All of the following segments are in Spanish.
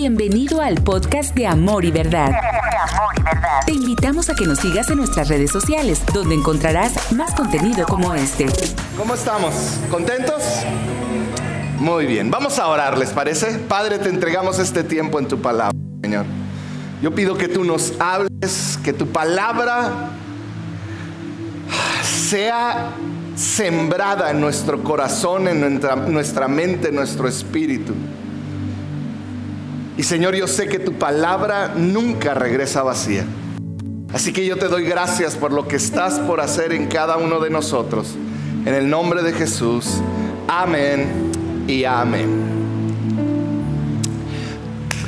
Bienvenido al podcast de Amor y Verdad. Te invitamos a que nos sigas en nuestras redes sociales, donde encontrarás más contenido como este. ¿Cómo estamos? ¿Contentos? Muy bien, vamos a orar, ¿les parece? Padre, te entregamos este tiempo en tu palabra, Señor. Yo pido que tú nos hables, que tu palabra sea sembrada en nuestro corazón, en nuestra, nuestra mente, en nuestro espíritu. Y Señor, yo sé que tu palabra nunca regresa vacía. Así que yo te doy gracias por lo que estás por hacer en cada uno de nosotros. En el nombre de Jesús. Amén y amén.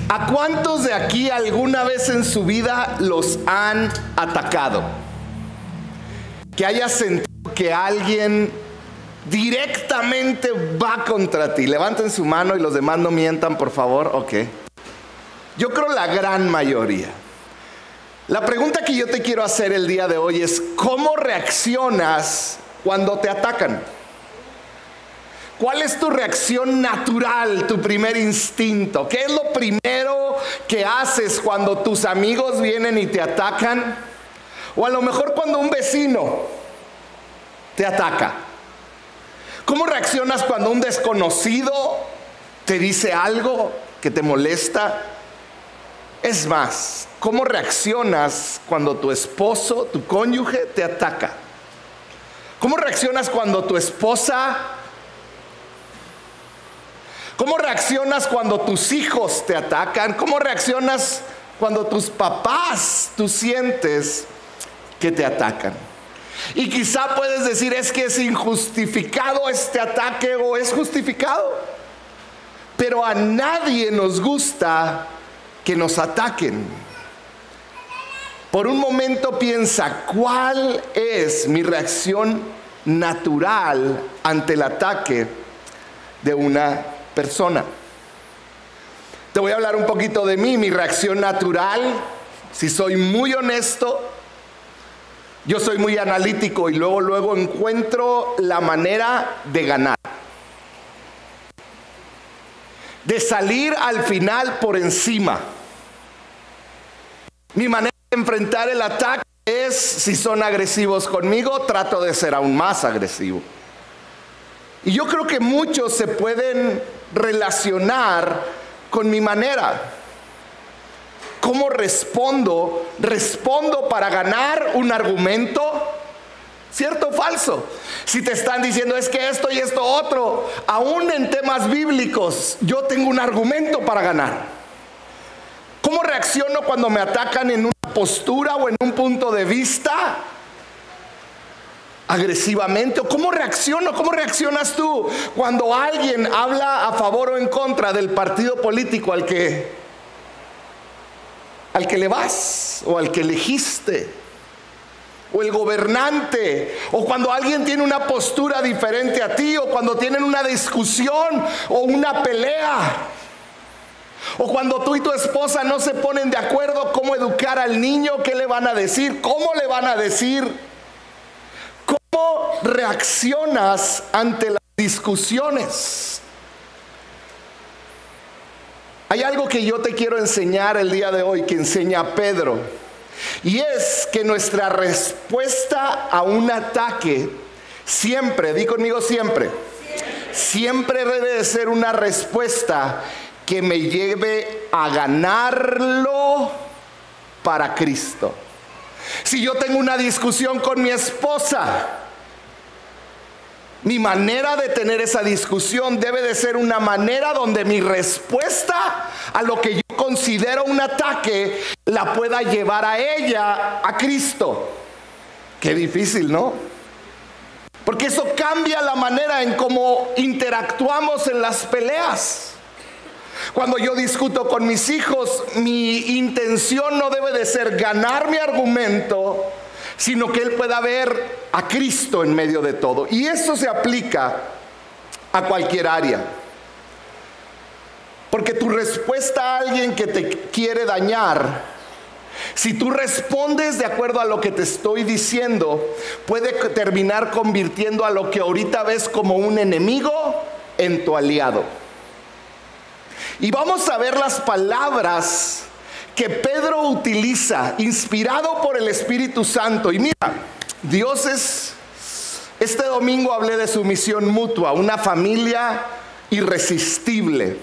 ¿A cuántos de aquí alguna vez en su vida los han atacado? Que haya sentido que alguien directamente va contra ti. Levanten su mano y los demás no mientan, por favor. Ok. Yo creo la gran mayoría. La pregunta que yo te quiero hacer el día de hoy es, ¿cómo reaccionas cuando te atacan? ¿Cuál es tu reacción natural, tu primer instinto? ¿Qué es lo primero que haces cuando tus amigos vienen y te atacan? O a lo mejor cuando un vecino te ataca. ¿Cómo reaccionas cuando un desconocido te dice algo que te molesta? Es más, ¿cómo reaccionas cuando tu esposo, tu cónyuge, te ataca? ¿Cómo reaccionas cuando tu esposa... ¿Cómo reaccionas cuando tus hijos te atacan? ¿Cómo reaccionas cuando tus papás tú sientes que te atacan? Y quizá puedes decir es que es injustificado este ataque o es justificado. Pero a nadie nos gusta que nos ataquen. Por un momento piensa, ¿cuál es mi reacción natural ante el ataque de una persona? Te voy a hablar un poquito de mí, mi reacción natural, si soy muy honesto, yo soy muy analítico y luego luego encuentro la manera de ganar. De salir al final por encima. Mi manera de enfrentar el ataque es, si son agresivos conmigo, trato de ser aún más agresivo. Y yo creo que muchos se pueden relacionar con mi manera. ¿Cómo respondo? ¿Respondo para ganar un argumento? ¿Cierto o falso? Si te están diciendo es que esto y esto otro, aún en temas bíblicos, yo tengo un argumento para ganar. ¿Cómo reacciono cuando me atacan en una postura o en un punto de vista? agresivamente? ¿O cómo reacciono? ¿Cómo reaccionas tú cuando alguien habla a favor o en contra del partido político al que al que le vas o al que elegiste? O el gobernante, o cuando alguien tiene una postura diferente a ti, o cuando tienen una discusión o una pelea. O cuando tú y tu esposa no se ponen de acuerdo cómo educar al niño, qué le van a decir, cómo le van a decir, cómo reaccionas ante las discusiones. Hay algo que yo te quiero enseñar el día de hoy que enseña Pedro. Y es que nuestra respuesta a un ataque siempre, di conmigo siempre, siempre debe de ser una respuesta que me lleve a ganarlo para Cristo. Si yo tengo una discusión con mi esposa, mi manera de tener esa discusión debe de ser una manera donde mi respuesta a lo que yo considero un ataque la pueda llevar a ella, a Cristo. Qué difícil, ¿no? Porque eso cambia la manera en cómo interactuamos en las peleas. Cuando yo discuto con mis hijos, mi intención no debe de ser ganar mi argumento, sino que él pueda ver a Cristo en medio de todo. Y eso se aplica a cualquier área. Porque tu respuesta a alguien que te quiere dañar, si tú respondes de acuerdo a lo que te estoy diciendo, puede terminar convirtiendo a lo que ahorita ves como un enemigo en tu aliado. Y vamos a ver las palabras que Pedro utiliza, inspirado por el Espíritu Santo. Y mira, Dios es, este domingo hablé de su misión mutua, una familia irresistible.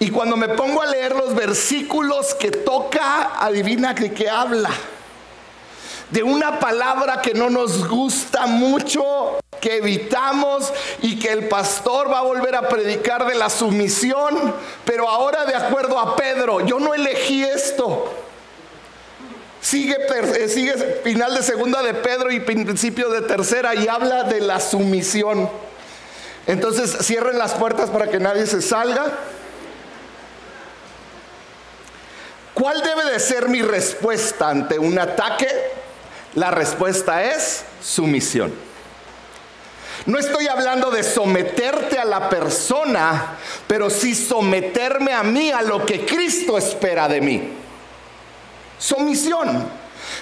Y cuando me pongo a leer los versículos que toca, adivina de qué habla. De una palabra que no nos gusta mucho, que evitamos y que el pastor va a volver a predicar de la sumisión, pero ahora de acuerdo a Pedro, yo no elegí esto. Sigue, eh, final de segunda de Pedro y principio de tercera y habla de la sumisión. Entonces cierren las puertas para que nadie se salga. ¿Cuál debe de ser mi respuesta ante un ataque? La respuesta es sumisión. No estoy hablando de someterte a la persona, pero sí someterme a mí, a lo que Cristo espera de mí. Sumisión.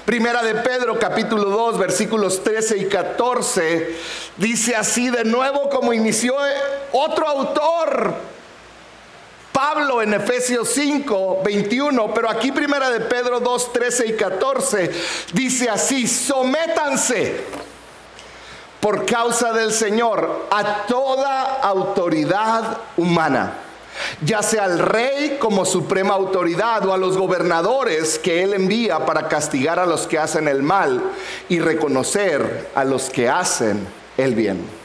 Primera de Pedro capítulo 2 versículos 13 y 14 dice así de nuevo como inició otro autor, Pablo en Efesios 5, 21, pero aquí primera de Pedro 2, 13 y 14 dice así, sométanse por causa del Señor a toda autoridad humana ya sea al rey como suprema autoridad o a los gobernadores que él envía para castigar a los que hacen el mal y reconocer a los que hacen el bien.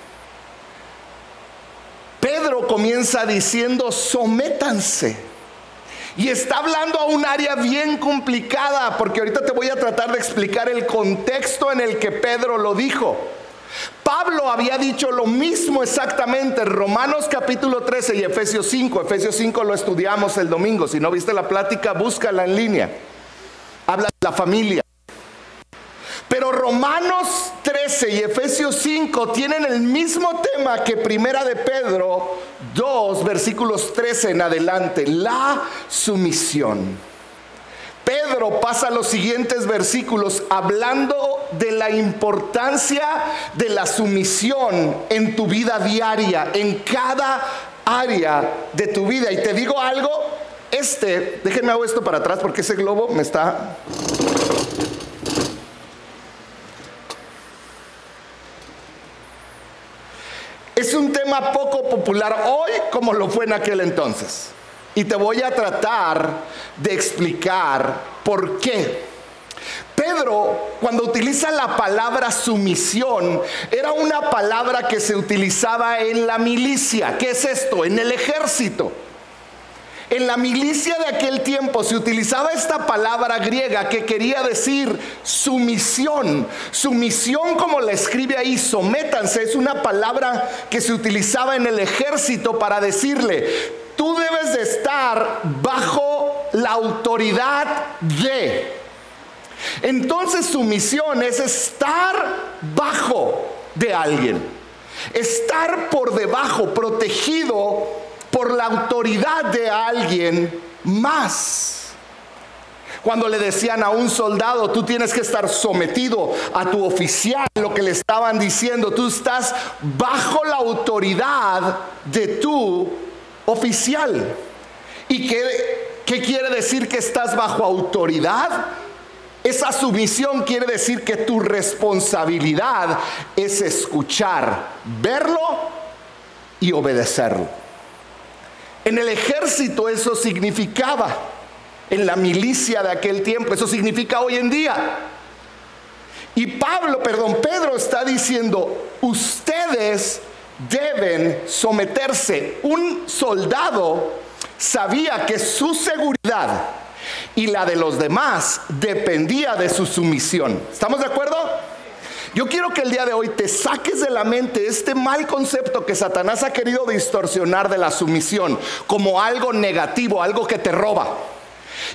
Comienza diciendo, sométanse. Y está hablando a un área bien complicada, porque ahorita te voy a tratar de explicar el contexto en el que Pedro lo dijo. Pablo había dicho lo mismo exactamente en Romanos capítulo 13 y Efesios 5. Efesios 5 lo estudiamos el domingo. Si no viste la plática, búscala en línea. Habla de la familia. Romanos 13 y Efesios 5 tienen el mismo tema que Primera de Pedro 2, versículos 13 en adelante, la sumisión. Pedro pasa los siguientes versículos hablando de la importancia de la sumisión en tu vida diaria, en cada área de tu vida. Y te digo algo, este, déjenme hago esto para atrás porque ese globo me está... Es un tema poco popular hoy como lo fue en aquel entonces. Y te voy a tratar de explicar por qué. Pedro, cuando utiliza la palabra sumisión, era una palabra que se utilizaba en la milicia. ¿Qué es esto? En el ejército. En la milicia de aquel tiempo se utilizaba esta palabra griega que quería decir sumisión. Sumisión como la escribe ahí, sométanse, es una palabra que se utilizaba en el ejército para decirle, tú debes de estar bajo la autoridad de. Entonces su misión es estar bajo de alguien, estar por debajo, protegido por la autoridad de alguien más. Cuando le decían a un soldado, tú tienes que estar sometido a tu oficial, lo que le estaban diciendo, tú estás bajo la autoridad de tu oficial. ¿Y qué, qué quiere decir que estás bajo autoridad? Esa sumisión quiere decir que tu responsabilidad es escuchar, verlo y obedecerlo. En el ejército eso significaba, en la milicia de aquel tiempo, eso significa hoy en día. Y Pablo, perdón, Pedro está diciendo, ustedes deben someterse. Un soldado sabía que su seguridad y la de los demás dependía de su sumisión. ¿Estamos de acuerdo? Yo quiero que el día de hoy te saques de la mente este mal concepto que Satanás ha querido distorsionar de la sumisión como algo negativo, algo que te roba.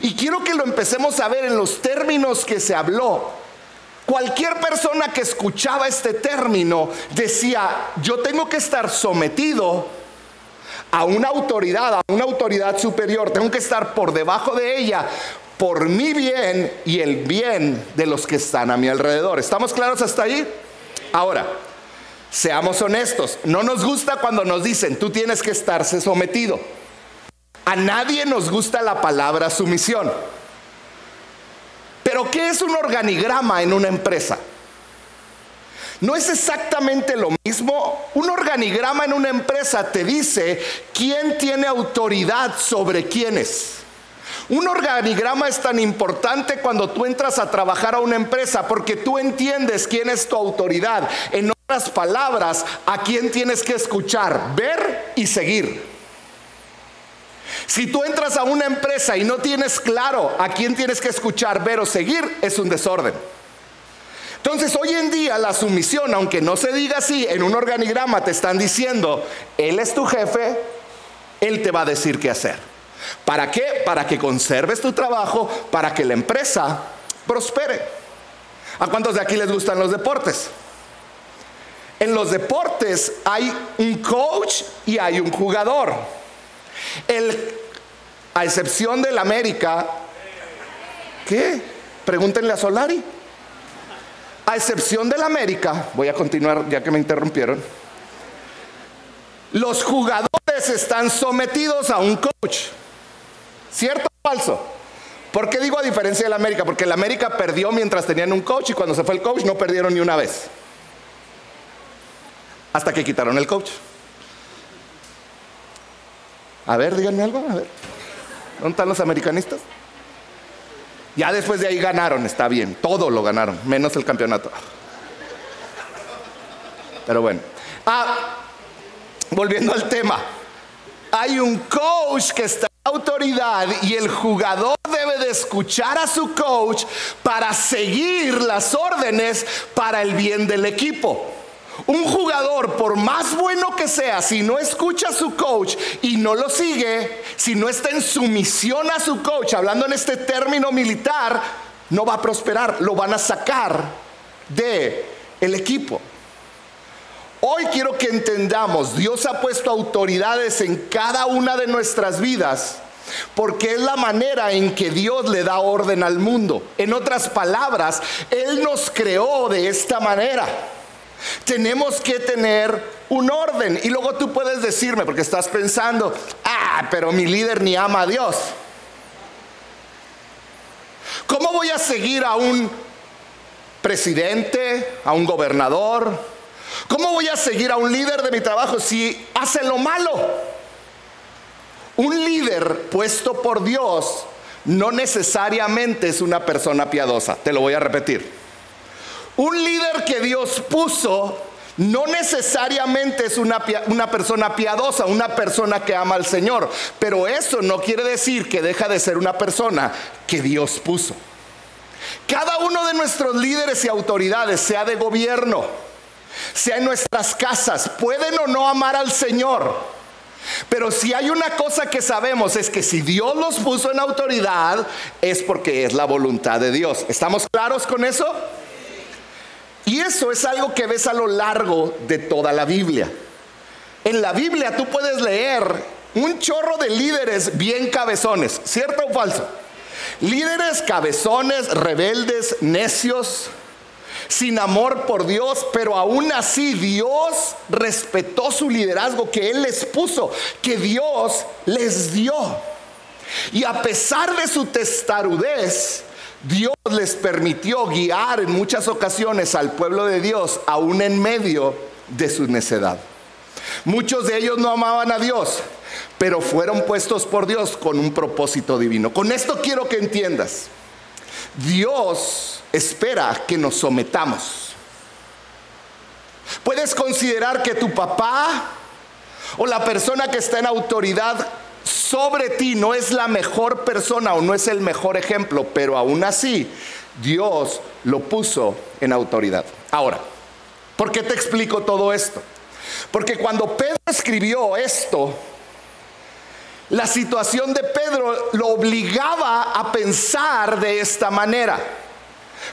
Y quiero que lo empecemos a ver en los términos que se habló Cualquier persona que escuchaba este término decía, yo tengo que estar sometido a una autoridad, a una autoridad superior, tengo que estar por debajo de ella por mi bien y el bien de los que están a mi alrededor. ¿Estamos claros hasta ahí? Ahora, seamos honestos, no nos gusta cuando nos dicen, tú tienes que estarse sometido. A nadie nos gusta la palabra sumisión. Pero ¿qué es un organigrama en una empresa? No es exactamente lo mismo. Un organigrama en una empresa te dice quién tiene autoridad sobre quiénes. Un organigrama es tan importante cuando tú entras a trabajar a una empresa porque tú entiendes quién es tu autoridad. En otras palabras, a quién tienes que escuchar, ver y seguir. Si tú entras a una empresa y no tienes claro a quién tienes que escuchar, ver o seguir, es un desorden. Entonces hoy en día la sumisión, aunque no se diga así, en un organigrama te están diciendo, Él es tu jefe, Él te va a decir qué hacer. ¿Para qué? Para que conserves tu trabajo, para que la empresa prospere. ¿A cuántos de aquí les gustan los deportes? En los deportes hay un coach y hay un jugador. El, a excepción del América, ¿qué? Pregúntenle a Solari. A excepción del América, voy a continuar ya que me interrumpieron, los jugadores están sometidos a un coach. ¿Cierto o falso? ¿Por qué digo a diferencia del América? Porque el América perdió mientras tenían un coach y cuando se fue el coach no perdieron ni una vez. Hasta que quitaron el coach. A ver, díganme algo, a ver. ¿Dónde están los americanistas? Ya después de ahí ganaron, está bien, todo lo ganaron, menos el campeonato. Pero bueno. Ah, volviendo al tema. Hay un coach que está autoridad y el jugador debe de escuchar a su coach para seguir las órdenes para el bien del equipo. Un jugador, por más bueno que sea, si no escucha a su coach y no lo sigue, si no está en sumisión a su coach, hablando en este término militar, no va a prosperar, lo van a sacar de el equipo. Hoy quiero que entendamos, Dios ha puesto autoridades en cada una de nuestras vidas porque es la manera en que Dios le da orden al mundo. En otras palabras, Él nos creó de esta manera. Tenemos que tener un orden. Y luego tú puedes decirme, porque estás pensando, ah, pero mi líder ni ama a Dios. ¿Cómo voy a seguir a un presidente, a un gobernador? ¿Cómo voy a seguir a un líder de mi trabajo si hace lo malo? Un líder puesto por Dios no necesariamente es una persona piadosa. Te lo voy a repetir. Un líder que Dios puso no necesariamente es una, persona piadosa, una persona que ama al Señor, pero eso no quiere decir que deja de ser una persona que Dios puso. Cada uno de nuestros líderes y autoridades, sea de gobierno, sea en nuestras casas, pueden o no amar al Señor. Pero si hay una cosa que sabemos es que si Dios los puso en autoridad es porque es la voluntad de Dios. ¿Estamos claros con eso? Y eso es algo que ves a lo largo de toda la Biblia. En la Biblia tú puedes leer un chorro de líderes bien cabezones, ¿cierto o falso? Líderes cabezones, rebeldes, necios, sin amor por Dios, pero aún así Dios respetó su liderazgo que Él les puso, que Dios les dio. Y a pesar de su testarudez, Dios les permitió guiar en muchas ocasiones al pueblo de Dios aún en medio de su necedad. Muchos de ellos no amaban a Dios, pero fueron puestos por Dios con un propósito divino. Con esto quiero que entiendas. Dios espera que nos sometamos. Puedes considerar que tu papá o la persona que está en autoridad sobre ti no es la mejor persona o no es el mejor ejemplo, pero aún así Dios lo puso en autoridad. Ahora, ¿por qué te explico todo esto? Porque cuando Pedro escribió esto, la situación de Pedro lo obligaba a pensar de esta manera.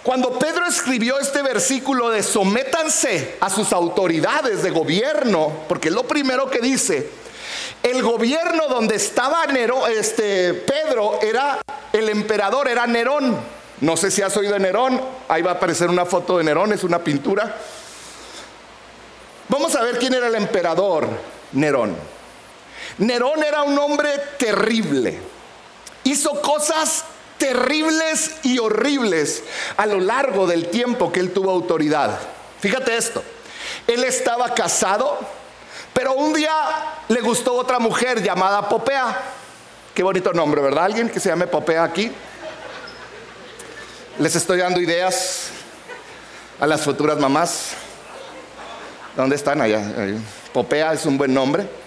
Cuando Pedro escribió este versículo de sométanse a sus autoridades de gobierno, porque lo primero que dice, el gobierno donde estaba este, Pedro era, el emperador era Nerón. No sé si has oído de Nerón, ahí va a aparecer una foto de Nerón, es una pintura. Vamos a ver quién era el emperador Nerón. Nerón era un hombre terrible. Hizo cosas terribles y horribles a lo largo del tiempo que él tuvo autoridad. Fíjate esto, él estaba casado, pero un día le gustó otra mujer llamada Popea. Qué bonito nombre, ¿verdad? ¿Alguien que se llame Popea aquí? Les estoy dando ideas a las futuras mamás. ¿Dónde están allá? Popea es un buen nombre.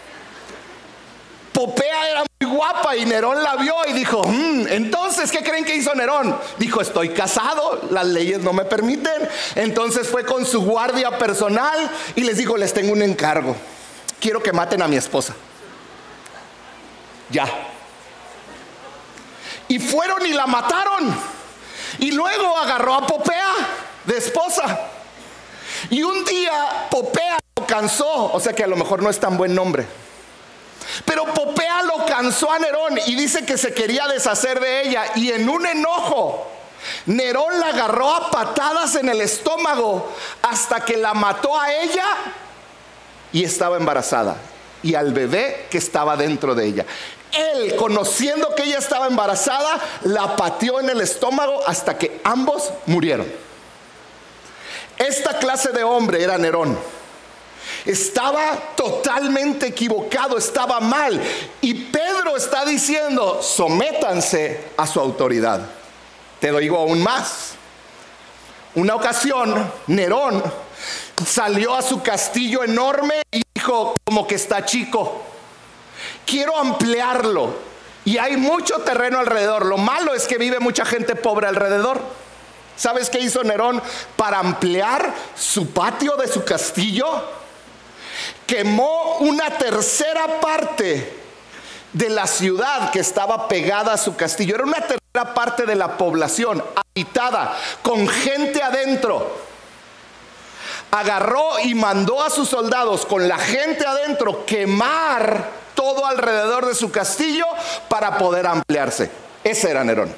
Popea era muy guapa y Nerón la vio y dijo, mm, entonces, ¿qué creen que hizo Nerón? Dijo, estoy casado, las leyes no me permiten. Entonces fue con su guardia personal y les dijo, les tengo un encargo. Quiero que maten a mi esposa. Ya. Y fueron y la mataron. Y luego agarró a Popea de esposa. Y un día Popea lo cansó, o sea que a lo mejor no es tan buen nombre. Pero Popea lo cansó a Nerón y dice que se quería deshacer de ella. Y en un enojo, Nerón la agarró a patadas en el estómago hasta que la mató a ella y estaba embarazada. Y al bebé que estaba dentro de ella. Él, conociendo que ella estaba embarazada, la pateó en el estómago hasta que ambos murieron. Esta clase de hombre era Nerón. Estaba totalmente equivocado, estaba mal. Y Pedro está diciendo, sométanse a su autoridad. Te lo digo aún más. Una ocasión, Nerón salió a su castillo enorme y dijo, como que está chico, quiero ampliarlo. Y hay mucho terreno alrededor. Lo malo es que vive mucha gente pobre alrededor. ¿Sabes qué hizo Nerón para ampliar su patio de su castillo? Quemó una tercera parte de la ciudad que estaba pegada a su castillo. Era una tercera parte de la población habitada, con gente adentro. Agarró y mandó a sus soldados con la gente adentro quemar todo alrededor de su castillo para poder ampliarse. Ese era Nerón.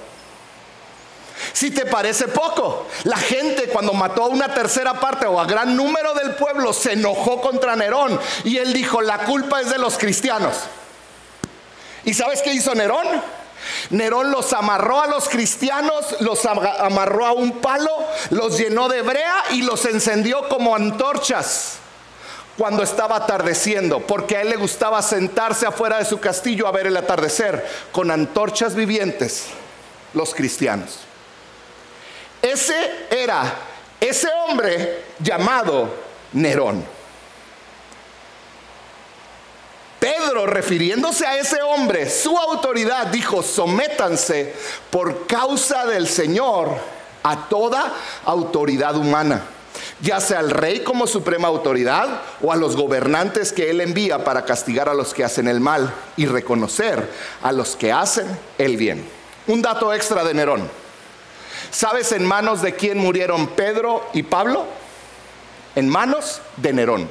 Si te parece poco, la gente cuando mató a una tercera parte o a gran número del pueblo se enojó contra Nerón y él dijo, la culpa es de los cristianos. ¿Y sabes qué hizo Nerón? Nerón los amarró a los cristianos, los amarró a un palo, los llenó de brea y los encendió como antorchas cuando estaba atardeciendo, porque a él le gustaba sentarse afuera de su castillo a ver el atardecer con antorchas vivientes, los cristianos. Ese era ese hombre llamado Nerón. Pedro, refiriéndose a ese hombre, su autoridad, dijo, sométanse por causa del Señor a toda autoridad humana, ya sea al rey como suprema autoridad o a los gobernantes que él envía para castigar a los que hacen el mal y reconocer a los que hacen el bien. Un dato extra de Nerón. ¿Sabes en manos de quién murieron Pedro y Pablo? En manos de Nerón.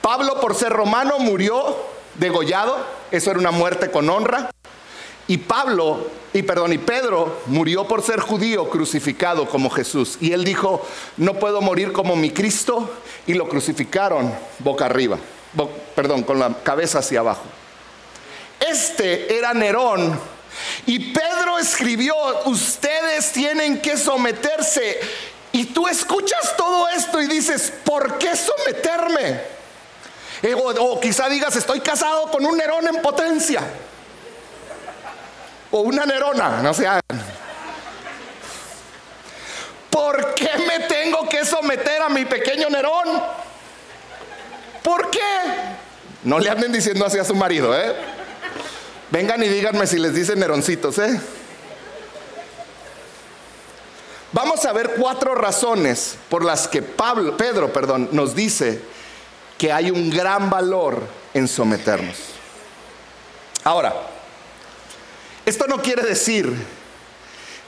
Pablo por ser romano murió degollado, eso era una muerte con honra. Y Pablo, y perdón, y Pedro murió por ser judío crucificado como Jesús. Y él dijo, no puedo morir como mi Cristo. Y lo crucificaron boca arriba, perdón, con la cabeza hacia abajo. Este era Nerón y Pedro escribió, ustedes tienen que someterse. Y tú escuchas todo esto y dices, ¿por qué someterme? Eh, o, quizá digas, estoy casado con un Nerón en potencia. O una Nerona, no sé. ¿Por qué me tengo que someter a mi pequeño Nerón? ¿Por qué? No le anden diciendo así a su marido, ¿eh? Vengan y díganme si les dicen Neroncitos, ¿eh? Vamos a ver cuatro razones por las que Pablo, Pedro perdón, nos dice que hay un gran valor en someternos. Ahora, esto no quiere decir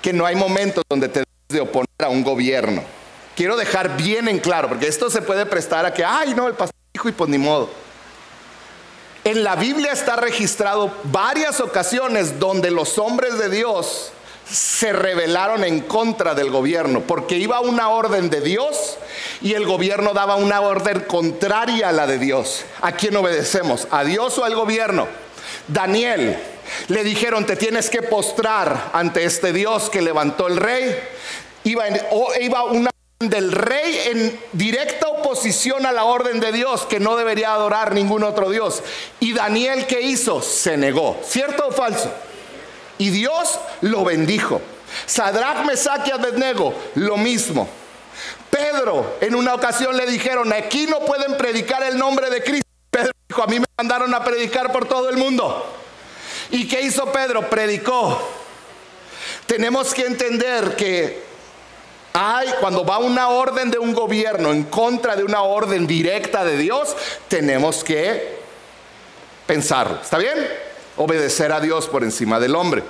que no hay momentos donde te de oponer a un gobierno. Quiero dejar bien en claro, porque esto se puede prestar a que, ay, no, el pastor dijo y pues ni modo. En la Biblia está registrado varias ocasiones donde los hombres de Dios se rebelaron en contra del gobierno, porque iba una orden de Dios y el gobierno daba una orden contraria a la de Dios. ¿A quién obedecemos? ¿A Dios o al gobierno? Daniel, le dijeron, te tienes que postrar ante este Dios que levantó el rey. Iba, una del rey en directa oposición a la orden de Dios, que no debería adorar ningún otro Dios. Y Daniel, ¿qué hizo? Se negó. ¿Cierto o falso? Y Dios lo bendijo. Sadrach, Mesach y Abednego, lo mismo. Pedro, en una ocasión le dijeron, aquí no pueden predicar el nombre de Cristo. Pedro dijo, a mí me mandaron a predicar por todo el mundo. ¿Y qué hizo Pedro? Predicó. Tenemos que entender que hay, cuando va una orden de un gobierno en contra de una orden directa de Dios, tenemos que pensarlo. ¿Está bien? Obedecer a Dios por encima del hombre.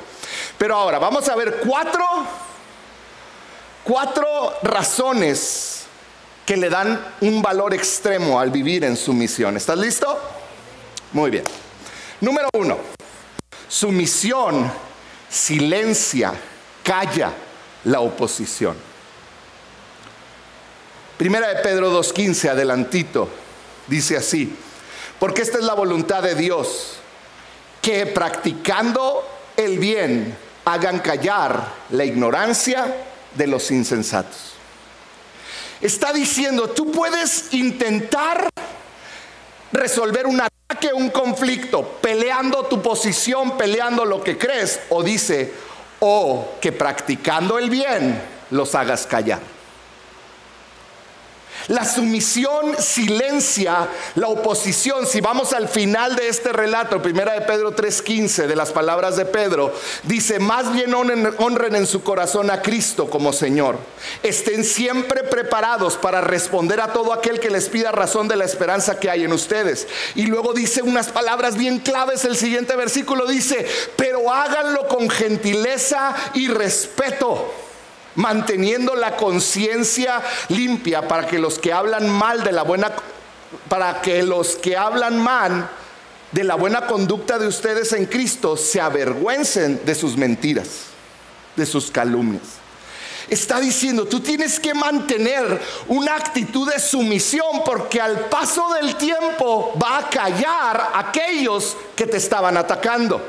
Pero ahora vamos a ver cuatro, cuatro razones que le dan un valor extremo al vivir en sumisión. ¿Estás listo? Muy bien. Número uno, sumisión silencia, calla la oposición. Primera de Pedro 2.15, adelantito, dice así, porque esta es la voluntad de Dios, que practicando el bien hagan callar la ignorancia de los insensatos. Está diciendo, tú puedes intentar resolver un ataque, un conflicto, peleando tu posición, peleando lo que crees, o dice, o que practicando el bien los hagas callar. La sumisión silencia la oposición. Si vamos al final de este relato, primera de Pedro 3:15, de las palabras de Pedro, dice, más bien honren, honren, en su corazón a Cristo como Señor. Estén siempre preparados para responder a todo aquel que les pida razón de la esperanza que hay en ustedes. Y luego dice unas palabras bien claves, el siguiente versículo dice, pero háganlo con gentileza y respeto manteniendo la conciencia limpia para que los que hablan mal de la buena para que los que hablan mal de la buena conducta de ustedes en Cristo se avergüencen de sus mentiras, de sus calumnias. Está diciendo, tú tienes que mantener una actitud de sumisión porque al paso del tiempo va a callar aquellos que te estaban atacando.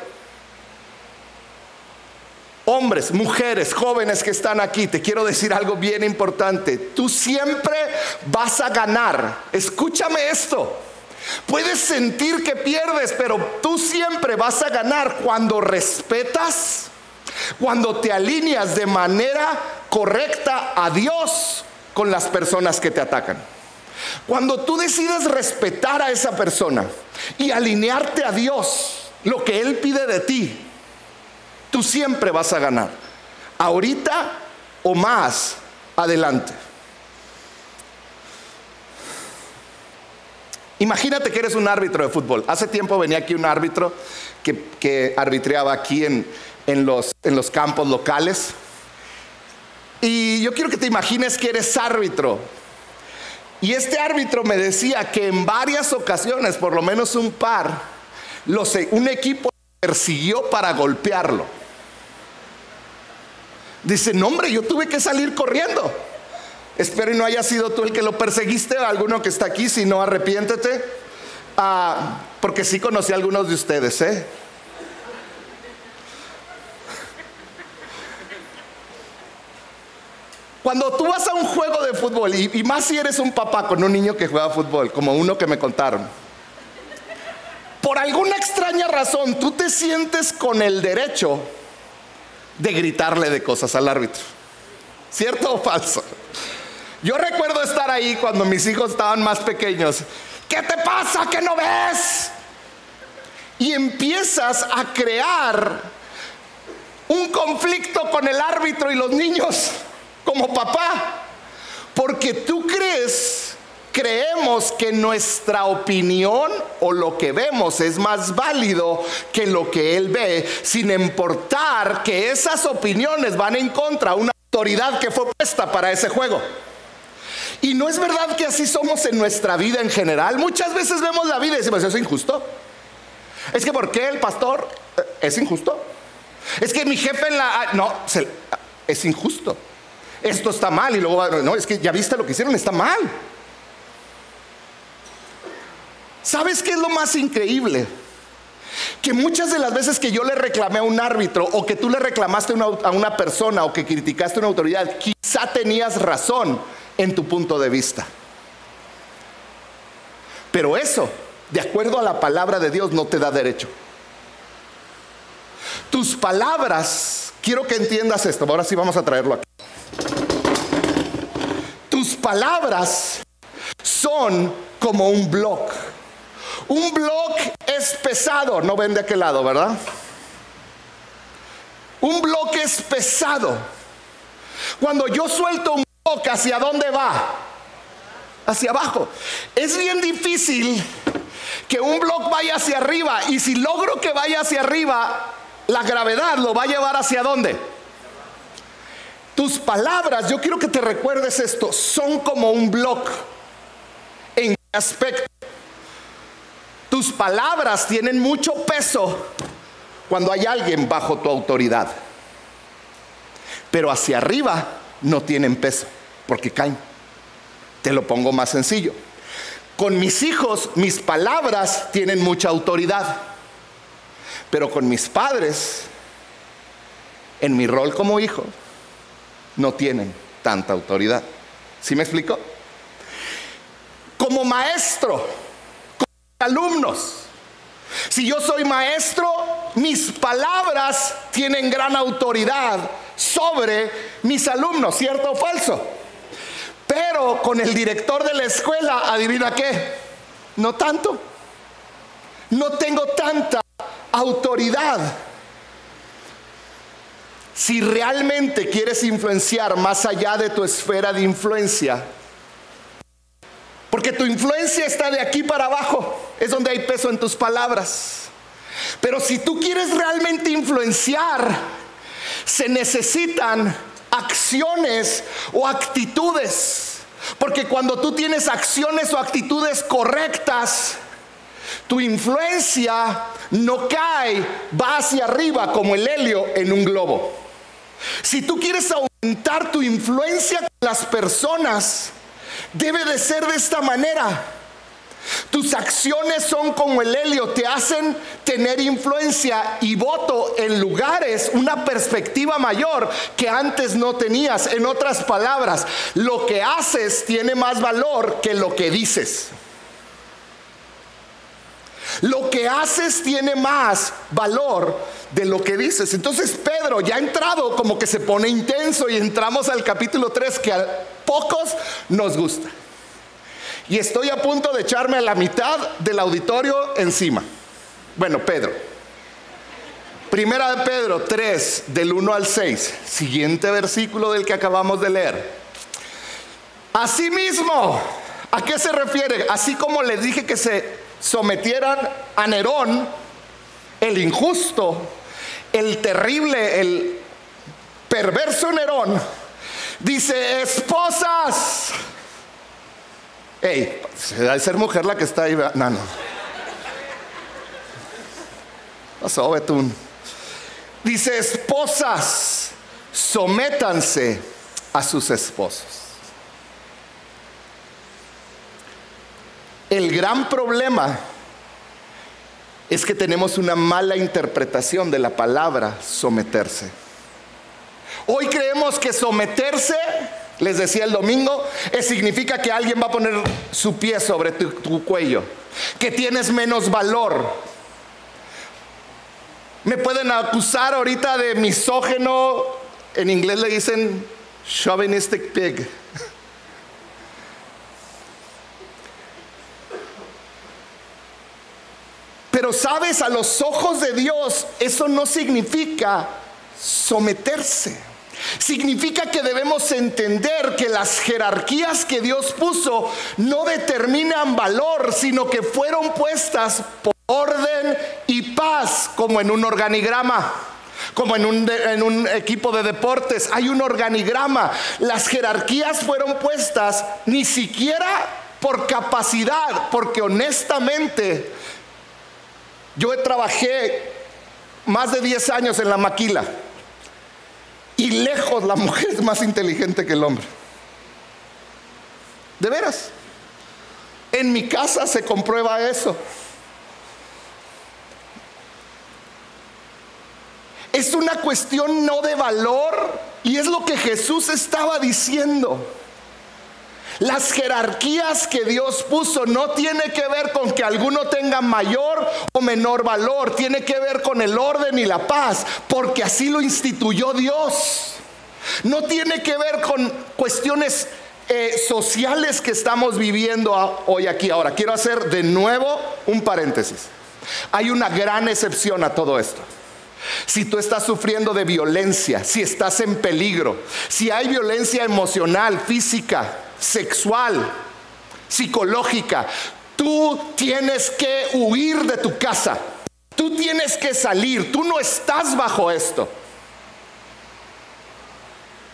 Hombres, mujeres, jóvenes que están aquí, te quiero decir algo bien importante. Tú siempre vas a ganar. Escúchame esto. Puedes sentir que pierdes, pero tú siempre vas a ganar cuando respetas, cuando te alineas de manera correcta a Dios con las personas que te atacan. Cuando tú decides respetar a esa persona y alinearte a Dios, lo que Él pide de ti, Tú siempre vas a ganar. Ahorita o más adelante. Imagínate que eres un árbitro de fútbol. Hace tiempo venía aquí un árbitro que, arbitreaba aquí en, los, en los campos locales. Y yo quiero que te imagines que eres árbitro. Y este árbitro me decía que en varias ocasiones, por lo menos un par, un equipo persiguió para golpearlo. Dice, no hombre, yo tuve que salir corriendo. Espero y no haya sido tú el que lo perseguiste, alguno que está aquí, si no, arrepiéntete. Ah, porque sí conocí a algunos de ustedes, ¿eh? Cuando tú vas a un juego de fútbol, y, y, más si eres un papá con un niño que juega fútbol, como uno que me contaron, por alguna extraña razón tú te sientes con el derecho de gritarle de cosas al árbitro. ¿Cierto o falso? Yo recuerdo estar ahí cuando mis hijos estaban más pequeños. ¿Qué te pasa? ¿Qué no ves? Y empiezas a crear un conflicto con el árbitro y los niños como papá. Porque tú crees creemos que nuestra opinión o lo que vemos es más válido que lo que Él ve, sin importar que esas opiniones van en contra de una autoridad que fue puesta para ese juego. Y no es verdad que así somos en nuestra vida en general. Muchas veces vemos la vida y decimos, ¿eso es injusto? Es que ¿por qué el pastor eh, es injusto? Es que mi jefe en la... Ah, no, es injusto. Esto está mal y luego... No, es que ya viste lo que hicieron, está mal. ¿Sabes qué es lo más increíble? Que muchas de las veces que yo le reclamé a un árbitro o que tú le reclamaste a una persona o que criticaste a una autoridad, quizá tenías razón en tu punto de vista. Pero eso, de acuerdo a la palabra de Dios, no te da derecho. Tus palabras, quiero que entiendas esto, ahora sí vamos a traerlo aquí. Tus palabras son como un blog. Un blog es pesado, no ven de aquel lado, ¿verdad? Un blog es pesado. Cuando yo suelto un blog, ¿hacia dónde va? Hacia abajo. Es bien difícil que un blog vaya hacia arriba y si logro que vaya hacia arriba, la gravedad lo va a llevar hacia dónde? Tus palabras, yo quiero que te recuerdes esto, son como un blog. ¿En qué aspecto? Tus palabras tienen mucho peso cuando hay alguien bajo tu autoridad. Pero hacia arriba no tienen peso porque caen. Te lo pongo más sencillo. Con mis hijos, mis palabras tienen mucha autoridad. Pero con mis padres, en mi rol como hijo, no tienen tanta autoridad. ¿Sí me explico? Como maestro, alumnos. Si yo soy maestro, mis palabras tienen gran autoridad sobre mis alumnos, ¿cierto o falso? Pero con el director de la escuela, adivina qué, no tanto. No tengo tanta autoridad. Si realmente quieres influenciar más allá de tu esfera de influencia, porque tu influencia está de aquí para abajo. Es donde hay peso en tus palabras. Pero si tú quieres realmente influenciar, se necesitan acciones o actitudes. Porque cuando tú tienes acciones o actitudes correctas, tu influencia no cae, va hacia arriba como el helio en un globo. Si tú quieres aumentar tu influencia con las personas, Debe de ser de esta manera. Tus acciones son como el helio, te hacen tener influencia y voto en lugares, una perspectiva mayor que antes no tenías. En otras palabras, lo que haces tiene más valor que lo que dices. Lo que haces tiene más valor de lo que dices. Entonces Pedro ya ha entrado como que se pone intenso y entramos al capítulo 3 que a pocos nos gusta. Y estoy a punto de echarme a la mitad del auditorio encima. Bueno, Pedro. Primera de Pedro 3, del 1 al 6. Siguiente versículo del que acabamos de leer. Asimismo, ¿a qué se refiere? Así como le dije que se sometieran a Nerón, el injusto, el terrible, el perverso Nerón, dice, esposas. Ey, se da ser mujer la que está ahí. No, no. Pasó, Betún. Dice, esposas, sométanse a sus esposos. El gran problema es que tenemos una mala interpretación de la palabra someterse. Hoy creemos que someterse, les decía el domingo, significa que alguien va a poner su pie sobre tu, tu cuello, que tienes menos valor. Me pueden acusar ahorita de misógeno, en inglés le dicen chauvinistic pig. Pero sabes, a los ojos de Dios eso no significa someterse. Significa que debemos entender que las jerarquías que Dios puso no determinan valor, sino que fueron puestas por orden y paz, como en un organigrama como en un, en un, equipo de deportes, hay un organigrama. Las jerarquías fueron puestas ni siquiera por capacidad, porque honestamente yo trabajé más de 10 años en la maquila. Y lejos la mujer es más inteligente que el hombre. De veras. En mi casa se comprueba eso. Es una cuestión no de valor y es lo que Jesús estaba diciendo. Las jerarquías que Dios puso no tiene que ver con que alguno tenga mayor o menor valor, tiene que ver con el orden y la paz, porque así lo instituyó Dios. No tiene que ver con cuestiones eh, sociales que estamos viviendo hoy aquí. Ahora, quiero hacer de nuevo un paréntesis. Hay una gran excepción a todo esto. Si tú estás sufriendo de violencia, si estás en peligro, si hay violencia emocional, física, sexual, psicológica, tú tienes que huir de tu casa. Tú tienes que salir. Tú no estás bajo esto.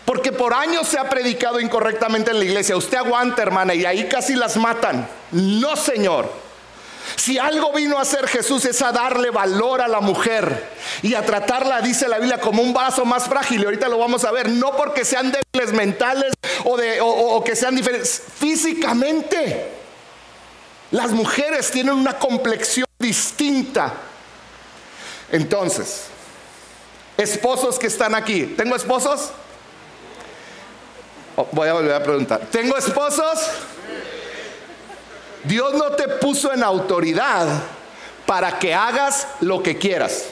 Porque por años se ha predicado incorrectamente en la iglesia. Usted aguanta, hermana, y ahí casi las matan. No, Señor. Si algo vino a hacer Jesús es a darle valor a la mujer y a tratarla, dice la Biblia, como un vaso más frágil. Y ahorita lo vamos a ver, no porque sean débiles mentales o, que sean diferentes, físicamente. Las mujeres tienen una complexión distinta. Entonces, esposos que están aquí, ¿tengo esposos? Oh, voy a volver a preguntar, ¿tengo esposos? Dios no te puso en autoridad para que hagas lo que quieras.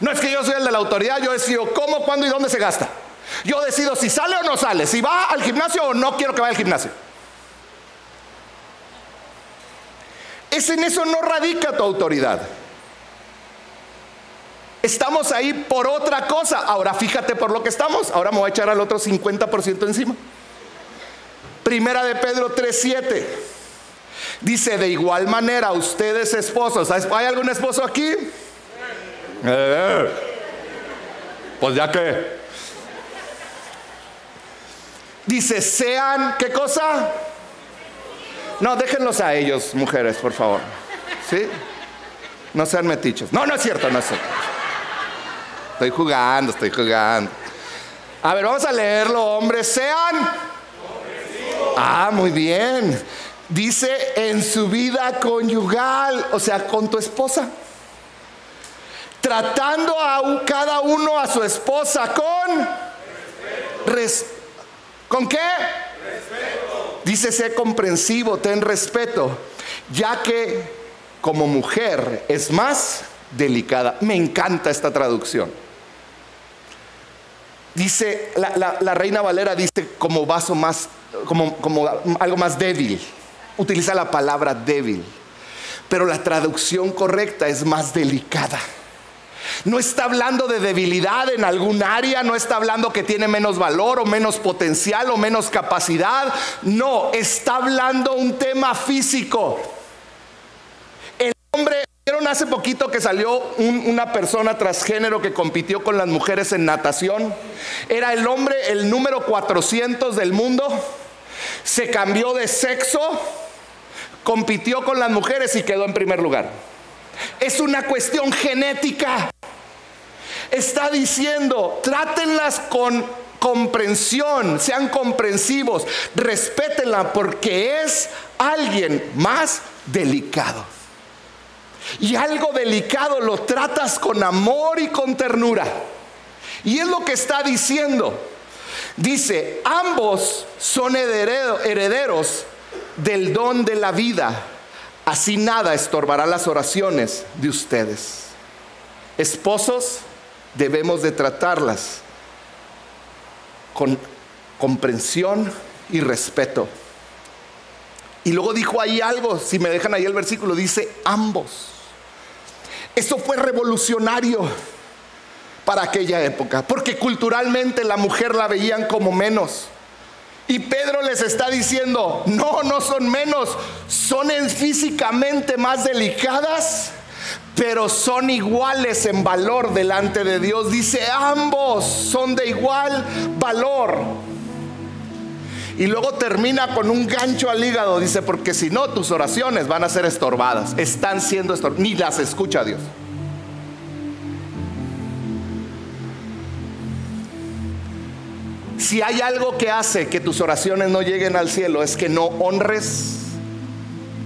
No es que yo soy el de la autoridad, yo decido cómo, cuándo y dónde se gasta. Yo decido si sale o no sale, si va al gimnasio o no quiero que vaya al gimnasio. Es en eso no radica tu autoridad. Estamos ahí por otra cosa. Ahora fíjate por lo que estamos. Ahora me voy a echar al otro 50% encima. Primera de Pedro 3:7. Dice, de igual manera, ustedes esposos, ¿hay algún esposo aquí? Eh, pues ya que... Dice, sean, ¿qué cosa? No, déjenlos a ellos, mujeres, por favor. ¿Sí? No sean metichos. No, no es cierto, no es cierto. Estoy jugando, estoy jugando. A ver, vamos a leerlo, hombres. Sean Ah, muy bien. Dice en su vida conyugal, o sea, con tu esposa. Tratando a cada uno a su esposa con ¿Con qué? Respeto. Dice, sé comprensivo, ten respeto, ya que como mujer es más delicada. Me encanta esta traducción. Dice, la, reina Valera dice como vaso más, como, como algo más débil. Utiliza la palabra débil. Pero la traducción correcta es más delicada. No está hablando de debilidad en algún área, no está hablando que tiene menos valor o menos potencial o menos capacidad. No, está hablando un tema físico. El hombre ¿Vieron hace poquito que salió una persona transgénero que compitió con las mujeres en natación? Era el hombre el número 400 del mundo. Se cambió de sexo, compitió con las mujeres y quedó en primer lugar. Es una cuestión genética. Está diciendo, trátenlas con comprensión, sean comprensivos, respétenla porque es alguien más delicado. Y algo delicado lo tratas con amor y con ternura. Y es lo que está diciendo. Dice, ambos son herederos del don de la vida. Así nada estorbará las oraciones de ustedes. Esposos, debemos de tratarlas con comprensión y respeto. Y luego dijo ahí algo, si me dejan ahí el versículo, dice ambos. Eso fue revolucionario para aquella época, porque culturalmente la mujer la veían como menos. Y Pedro les está diciendo, no, no son menos, son físicamente más delicadas, pero son iguales en valor delante de Dios. Dice, ambos son de igual valor. Y luego termina con un gancho al hígado, dice, porque si no, tus oraciones van a ser estorbadas, están siendo estorbadas, ni las escucha Dios. Si hay algo que hace que tus oraciones no lleguen al cielo es que no honres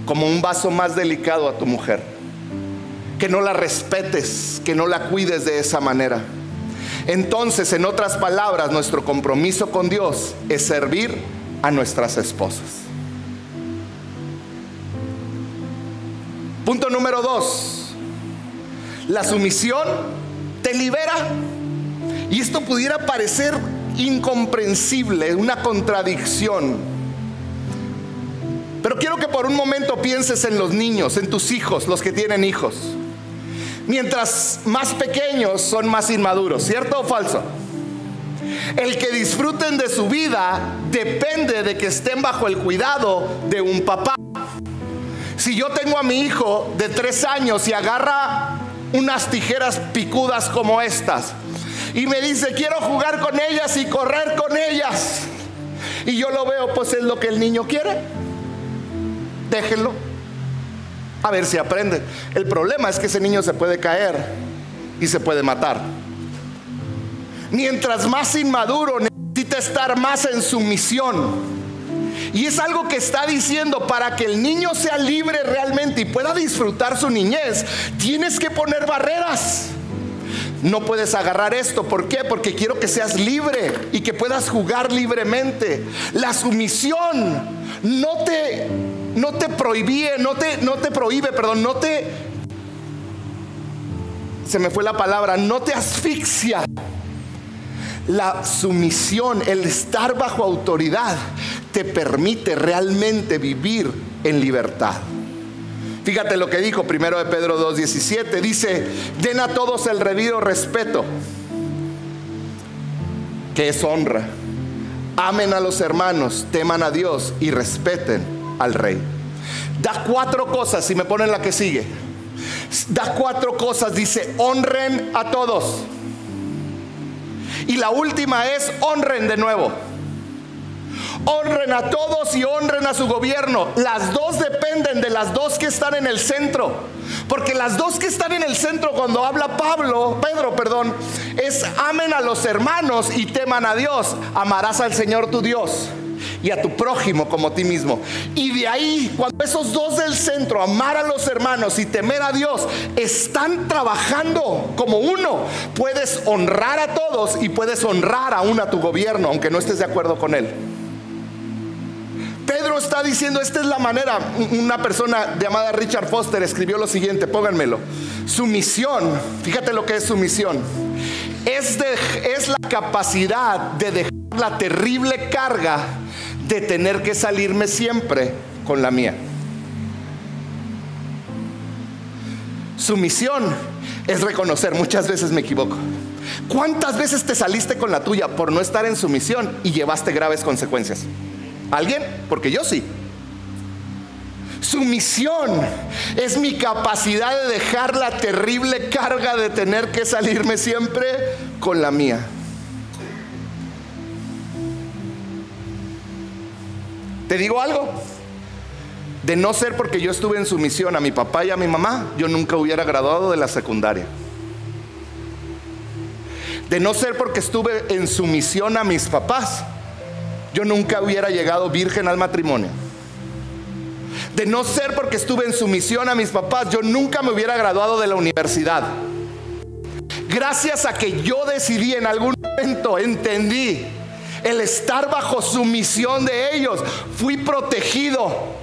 como un vaso más delicado a tu mujer. Que no la respetes, que no la cuides de esa manera. Entonces, en otras palabras, nuestro compromiso con Dios es servir a nuestras esposas. Punto número dos. La sumisión te libera. Y esto pudiera parecer incomprensible, una contradicción. Pero quiero que por un momento pienses en los niños, en tus hijos, los que tienen hijos. Mientras más pequeños son más inmaduros, ¿cierto o falso? El que disfruten de su vida depende de que estén bajo el cuidado de un papá. Si yo tengo a mi hijo de tres años y agarra unas tijeras picudas como estas y me dice, quiero jugar con ellas y correr con ellas, y yo lo veo, pues es lo que el niño quiere, déjenlo, a ver si aprende. El problema es que ese niño se puede caer y se puede matar. Mientras más inmaduro, necesita estar más en sumisión y es algo que está diciendo, para que el niño sea libre realmente y pueda disfrutar su niñez, tienes que poner barreras. No puedes agarrar esto. ¿Por qué? Porque quiero que seas libre y que puedas jugar libremente. La sumisión no te, no te prohíbe, no te, no te prohíbe, perdón, no te... Se me fue la palabra, no te asfixia. La sumisión, el estar bajo autoridad, te permite realmente vivir en libertad. Fíjate lo que dijo primero de Pedro 2.17. Dice, den a todos el debido respeto, que es honra. Amen a los hermanos, teman a Dios y respeten al rey. Da cuatro cosas, si me ponen la que sigue. Da cuatro cosas, dice, honren a todos. Y la última es honren de nuevo. Honren a todos y honren a su gobierno. Las dos dependen de las dos que están en el centro. Porque las dos que están en el centro cuando habla Pablo, Pedro, perdón, es amen a los hermanos y teman a Dios. Amarás al Señor tu Dios y a tu prójimo como a ti mismo. Y de ahí, cuando esos dos del centro, amar a los hermanos y temer a Dios, están trabajando como uno, puedes honrar a todos y puedes honrar aún a tu gobierno, aunque no estés de acuerdo con él. Pedro está diciendo, esta es la manera. Una persona llamada Richard Foster escribió lo siguiente, pónganmelo. Su misión, fíjate lo que es su misión, es, es la capacidad de dejar la terrible carga de tener que salirme siempre con la mía. Su misión es reconocer, muchas veces me equivoco. ¿Cuántas veces te saliste con la tuya por no estar en su misión y llevaste graves consecuencias? ¿Alguien? Porque yo sí. Su misión es mi capacidad de dejar la terrible carga de tener que salirme siempre con la mía. ¿Te digo algo? De no ser porque yo estuve en sumisión a mi papá y a mi mamá, yo nunca hubiera graduado de la secundaria. De no ser porque estuve en sumisión a mis papás, yo nunca hubiera llegado virgen al matrimonio. De no ser porque estuve en sumisión a mis papás, yo nunca me hubiera graduado de la universidad. Gracias a que yo decidí en algún momento, entendí el estar bajo sumisión de ellos, fui protegido.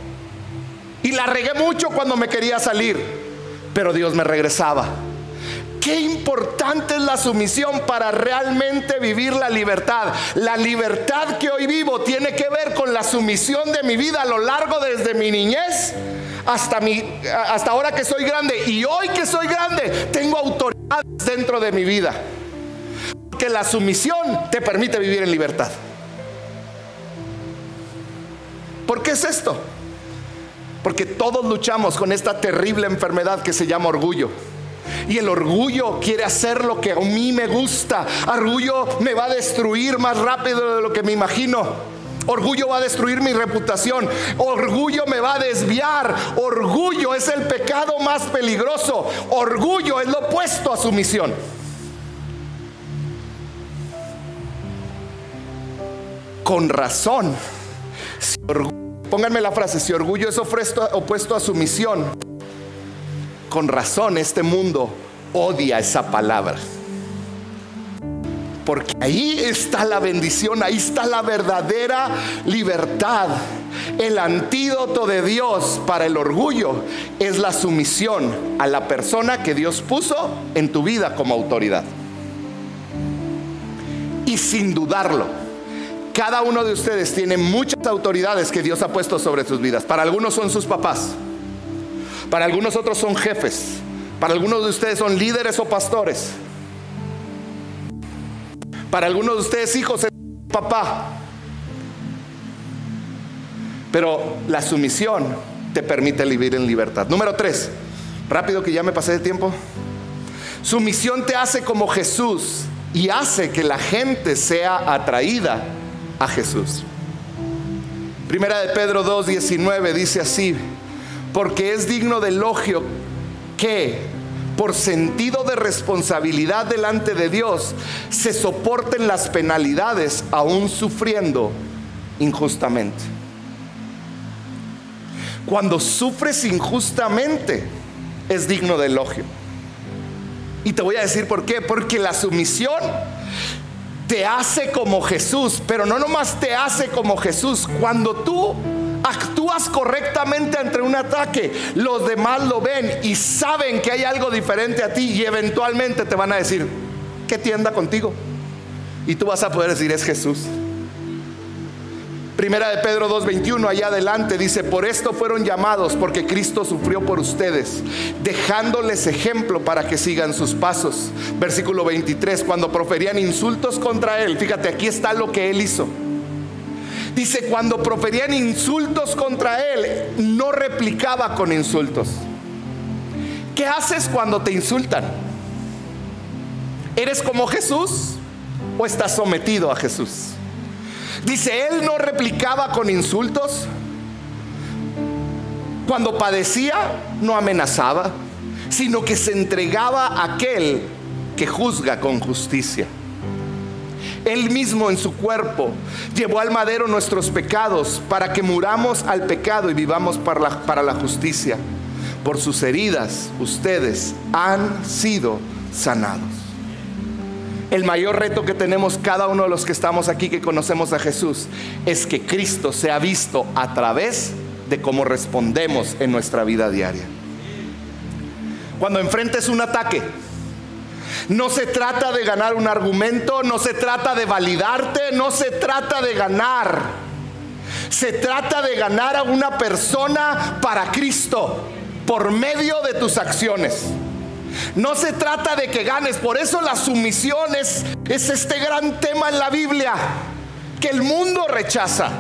Y la regué mucho cuando me quería salir, pero Dios me regresaba. Qué importante es la sumisión para realmente vivir la libertad. La libertad que hoy vivo tiene que ver con la sumisión de mi vida a lo largo desde mi niñez hasta, mi, hasta ahora que soy grande. Y hoy que soy grande, tengo autoridad dentro de mi vida. Porque la sumisión te permite vivir en libertad. ¿Por qué es esto? Porque todos luchamos con esta terrible enfermedad que se llama orgullo. Y el orgullo quiere hacer lo que a mí me gusta. Orgullo me va a destruir más rápido de lo que me imagino. Orgullo va a destruir mi reputación. Orgullo me va a desviar. Orgullo es el pecado más peligroso. Orgullo es lo opuesto a sumisión. Con razón. pónganme la frase, si orgullo es opuesto a sumisión, con razón este mundo odia esa palabra. Porque ahí está la bendición, ahí está la verdadera libertad. El antídoto de Dios para el orgullo es la sumisión a la persona que Dios puso en tu vida como autoridad. Y sin dudarlo, cada uno de ustedes tiene muchas autoridades que Dios ha puesto sobre sus vidas. Para algunos son sus papás, para algunos otros son jefes, para algunos de ustedes son líderes o pastores. Para algunos de ustedes hijos es papá. Pero la sumisión te permite vivir en libertad. Número tres, rápido que ya me pasé de tiempo. Sumisión te hace como Jesús y hace que la gente sea atraída a Jesús. Primera de Pedro 2:19 dice así, porque es digno de elogio que por sentido de responsabilidad delante de Dios, se soporten las penalidades aún sufriendo injustamente. Cuando sufres injustamente, es digno de elogio. Y te voy a decir por qué. Porque la sumisión te hace como Jesús, pero no nomás te hace como Jesús. Cuando tú actúas correctamente ante un ataque, los demás lo ven y saben que hay algo diferente a ti y eventualmente te van a decir, ¿qué tienda contigo? Y tú vas a poder decir, es Jesús. Primera de Pedro 2.21, allá adelante, dice, por esto fueron llamados, porque Cristo sufrió por ustedes, dejándoles ejemplo para que sigan sus pasos. Versículo 23, cuando proferían insultos contra él, fíjate, aquí está lo que él hizo Dice, cuando proferían insultos contra él, no replicaba con insultos. ¿Qué haces cuando te insultan? ¿Eres como Jesús o estás sometido a Jesús? Dice, él no replicaba con insultos. Cuando padecía, no amenazaba, sino que se entregaba a aquel que juzga con justicia. Él mismo en su cuerpo llevó al madero nuestros pecados para que muramos al pecado y vivamos para la, para la justicia. Por sus heridas ustedes han sido sanados. El mayor reto que tenemos cada uno de los que estamos aquí que conocemos a Jesús es que Cristo se ha visto a través de cómo respondemos en nuestra vida diaria. Cuando enfrentes un ataque, no se trata de ganar un argumento, no se trata de validarte, no se trata de ganar. Se trata de ganar a una persona para Cristo por medio de tus acciones. No se trata de que ganes, por eso la sumisión es, es este gran tema en la Biblia que el mundo rechaza.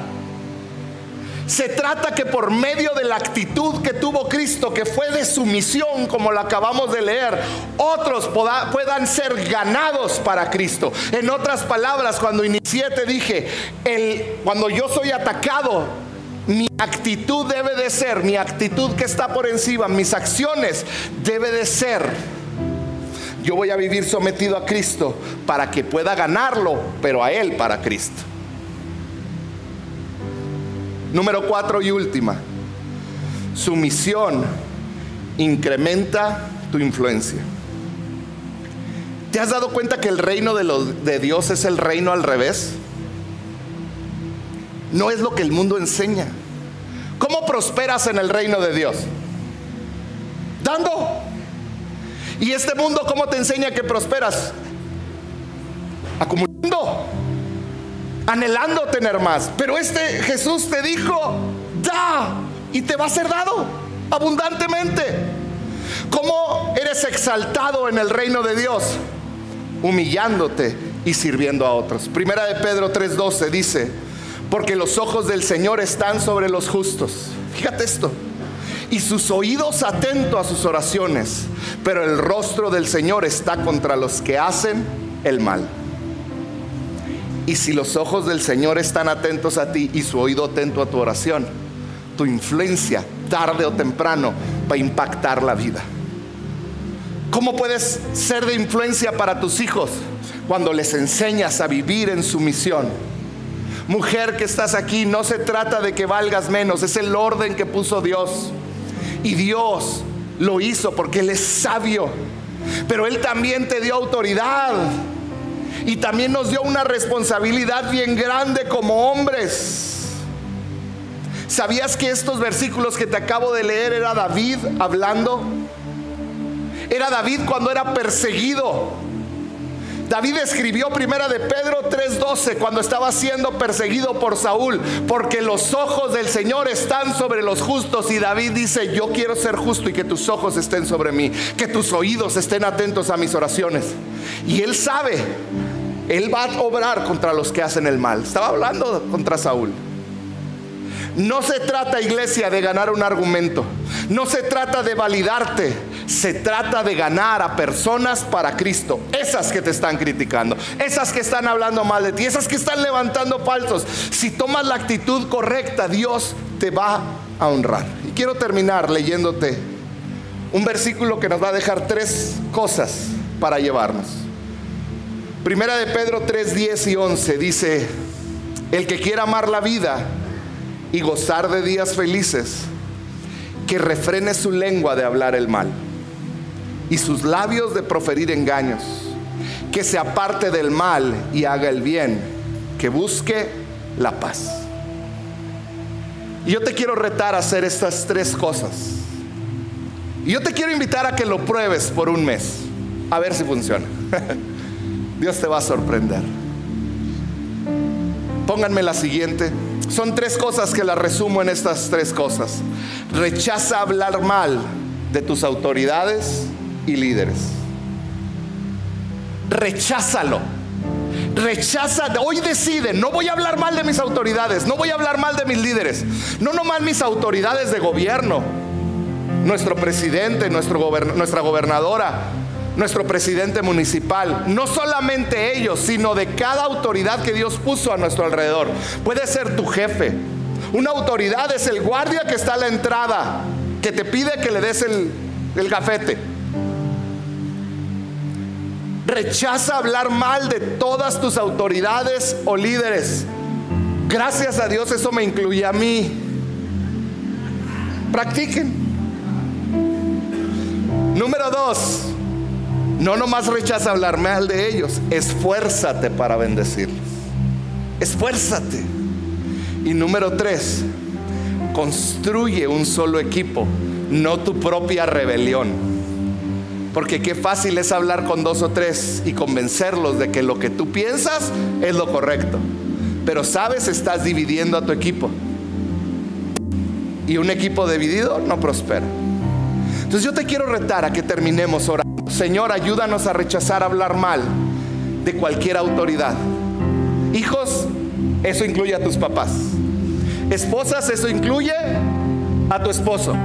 Se trata que por medio de la actitud que tuvo Cristo, que fue de sumisión, como lo acabamos de leer, otros puedan ser ganados para Cristo. En otras palabras, cuando inicié te dije, el, cuando yo soy atacado, mi actitud debe de ser, mi actitud que está por encima, mis acciones debe de ser yo voy a vivir sometido a Cristo para que pueda ganarlo, pero a Él para Cristo. Número cuatro y última. Sumisión incrementa tu influencia. ¿Te has dado cuenta que el reino de, de Dios es el reino al revés? No es lo que el mundo enseña. ¿Cómo prosperas en el reino de Dios? Dando. ¿Y este mundo cómo te enseña que prosperas? Acumulando anhelando tener más. Pero este Jesús te dijo, da y te va a ser dado abundantemente. ¿Cómo eres exaltado en el reino de Dios? Humillándote y sirviendo a otros. Primera de Pedro 3:12 dice, porque los ojos del Señor están sobre los justos. Fíjate esto. Y sus oídos atentos a sus oraciones, pero el rostro del Señor está contra los que hacen el mal. Y si los ojos del Señor están atentos a ti y su oído atento a tu oración, tu influencia, tarde o temprano, va a impactar la vida. ¿Cómo puedes ser de influencia para tus hijos cuando les enseñas a vivir en su misión? Mujer que estás aquí, no se trata de que valgas menos, es el orden que puso Dios. Y Dios lo hizo porque Él es sabio. Pero Él también te dio autoridad. Y también nos dio una responsabilidad bien grande como hombres. ¿Sabías que estos versículos que te acabo de leer era David hablando? Era David cuando era perseguido. David escribió primera de Pedro 3:12 cuando estaba siendo perseguido por Saúl, porque los ojos del Señor están sobre los justos y David dice, yo quiero ser justo y que tus ojos estén sobre mí, que tus oídos estén atentos a mis oraciones. Y él sabe, él va a obrar contra los que hacen el mal. Estaba hablando contra Saúl. No se trata, iglesia, de ganar un argumento. No se trata de validarte. Se trata de ganar a personas para Cristo. Esas que te están criticando. Esas que están hablando mal de ti. Esas que están levantando falsos. Si tomas la actitud correcta, Dios te va a honrar. Y quiero terminar leyéndote un versículo que nos va a dejar tres cosas para llevarnos. Primera de Pedro 3, 10 y 11 dice, el que quiera amar la vida y gozar de días felices, que refrene su lengua de hablar el mal y sus labios de proferir engaños, que se aparte del mal y haga el bien, que busque la paz. Y yo te quiero retar a hacer estas tres cosas. Y yo te quiero invitar a que lo pruebes por un mes, a ver si funciona. Dios te va a sorprender. Pónganme la siguiente. Son tres cosas que las resumo en estas tres cosas. Rechaza hablar mal de tus autoridades y líderes. Recházalo. Rechaza, hoy decide, no voy a hablar mal de mis autoridades, no voy a hablar mal de mis líderes, no nomás mis autoridades de gobierno, nuestro presidente, nuestra gobernadora, nuestro presidente municipal, no solamente ellos, sino de cada autoridad que Dios puso a nuestro alrededor. Puede ser tu jefe. Una autoridad es el guardia que está a la entrada, que te pide que le des el, el gafete. Rechaza hablar mal de todas tus autoridades o líderes. Gracias a Dios eso me incluye a mí. Practiquen. Número dos, no nomás rechaza hablar mal de ellos, esfuérzate para bendecirlos. Esfuérzate. Y número tres, construye un solo equipo, no tu propia rebelión. Porque qué fácil es hablar con dos o tres y convencerlos de que lo que tú piensas es lo correcto. Pero sabes, estás dividiendo a tu equipo. Y un equipo dividido no prospera. Entonces yo te quiero retar a que terminemos orando. Señor, ayúdanos a rechazar hablar mal de cualquier autoridad. Hijos, eso incluye a tus papás. Esposas, eso incluye a tu esposo.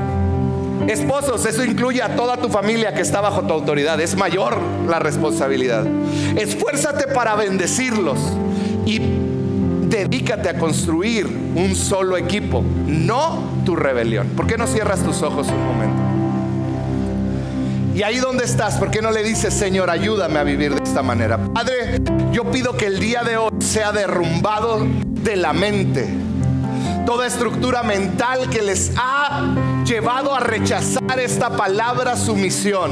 Esposos, eso incluye a toda tu familia que está bajo tu autoridad. Es mayor la responsabilidad. Esfuérzate para bendecirlos y dedícate a construir un solo equipo, no tu rebelión. ¿Por qué no cierras tus ojos un momento? Y ahí donde estás, ¿por qué no le dices, Señor, ayúdame a vivir de esta manera? Padre, yo pido que el día de hoy sea derrumbado de la mente toda estructura mental que les ha llevado a rechazar esta palabra sumisión,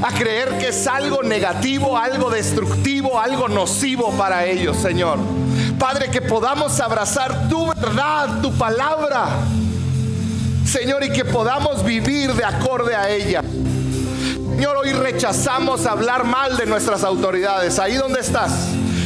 a creer que es algo negativo, algo destructivo, algo nocivo para ellos, Señor. Padre, que podamos abrazar tu verdad, tu palabra, Señor, y que podamos vivir de acorde a ella. Señor, hoy rechazamos hablar mal de nuestras autoridades. Ahí donde estás.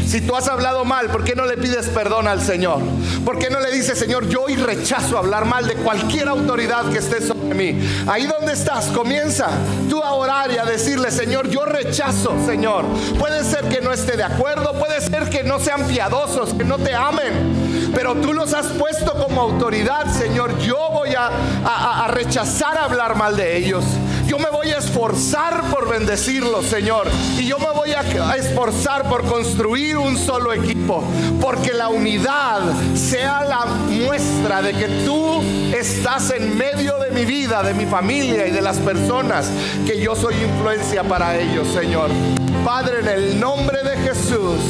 Si tú has hablado mal, ¿por qué no le pides perdón al Señor? ¿Por qué no le dices, Señor, yo hoy rechazo hablar mal de cualquier autoridad que esté sobre mí? Ahí donde estás, comienza tú a orar y a decirle, Señor, yo rechazo, Señor. Puede ser que no esté de acuerdo, puede ser que no sean piadosos, que no te amen, pero tú los has puesto como autoridad, Señor. Yo voy a, a rechazar hablar mal de ellos. Yo me voy a esforzar por bendecirlos, Señor. Y yo me voy a esforzar por construir un solo equipo. Porque la unidad sea la muestra de que tú estás en medio de mi vida, de mi familia y de las personas que yo soy influencia para ellos, Señor. Padre, en el nombre de Jesús.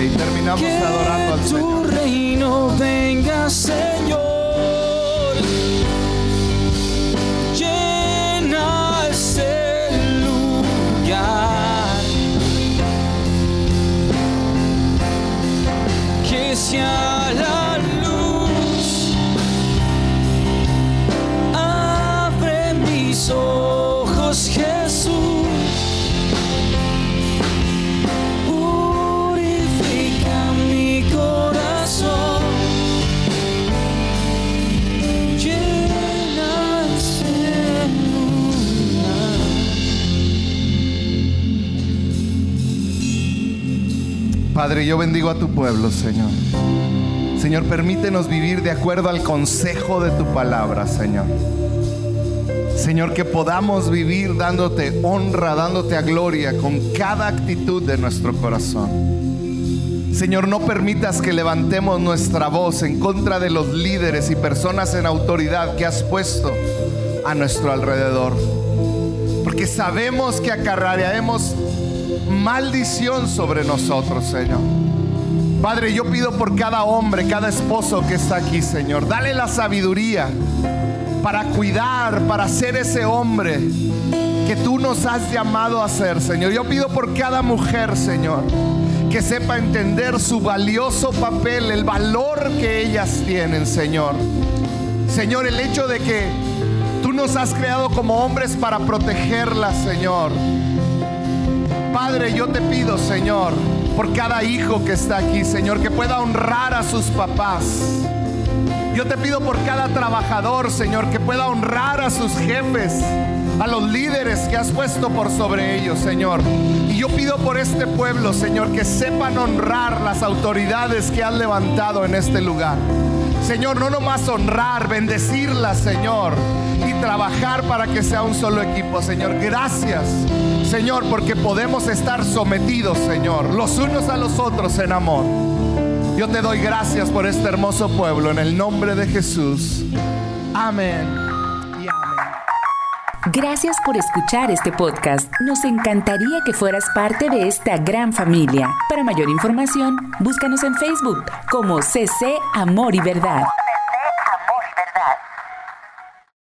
Y terminamos adorando yo bendigo a tu pueblo, Señor. Señor, permítenos vivir de acuerdo al consejo de tu palabra, Señor. Señor, que podamos vivir dándote honra, dándote a gloria con cada actitud de nuestro corazón. Señor, no permitas que levantemos nuestra voz en contra de los líderes y personas en autoridad que has puesto a nuestro alrededor. Porque sabemos que acarrearemos maldición sobre nosotros, Señor. Padre, yo pido por cada hombre, cada esposo que está aquí, Señor. Dale la sabiduría para cuidar, para ser ese hombre que tú nos has llamado a ser, Señor. Yo pido por cada mujer, Señor, que sepa entender su valioso papel, el valor que ellas tienen, Señor. Señor, el hecho de que tú nos has creado como hombres para protegerlas, Señor. Padre, yo te pido, Señor, por cada hijo que está aquí, Señor, que pueda honrar a sus papás. Yo te pido por cada trabajador, Señor, que pueda honrar a sus jefes, a los líderes que has puesto por sobre ellos, Señor. Y yo pido por este pueblo, Señor, que sepan honrar las autoridades que has levantado en este lugar. Señor, no nomás honrar, bendecirlas, Señor, trabajar para que sea un solo equipo, Señor. Gracias, Señor, porque podemos estar sometidos, Señor, los unos a los otros en amor. Yo te doy gracias por este hermoso pueblo en el nombre de Jesús. Amén. y amén. Gracias por escuchar este podcast. Nos encantaría que fueras parte de esta gran familia. Para mayor información, búscanos en Facebook como CC Amor y Verdad.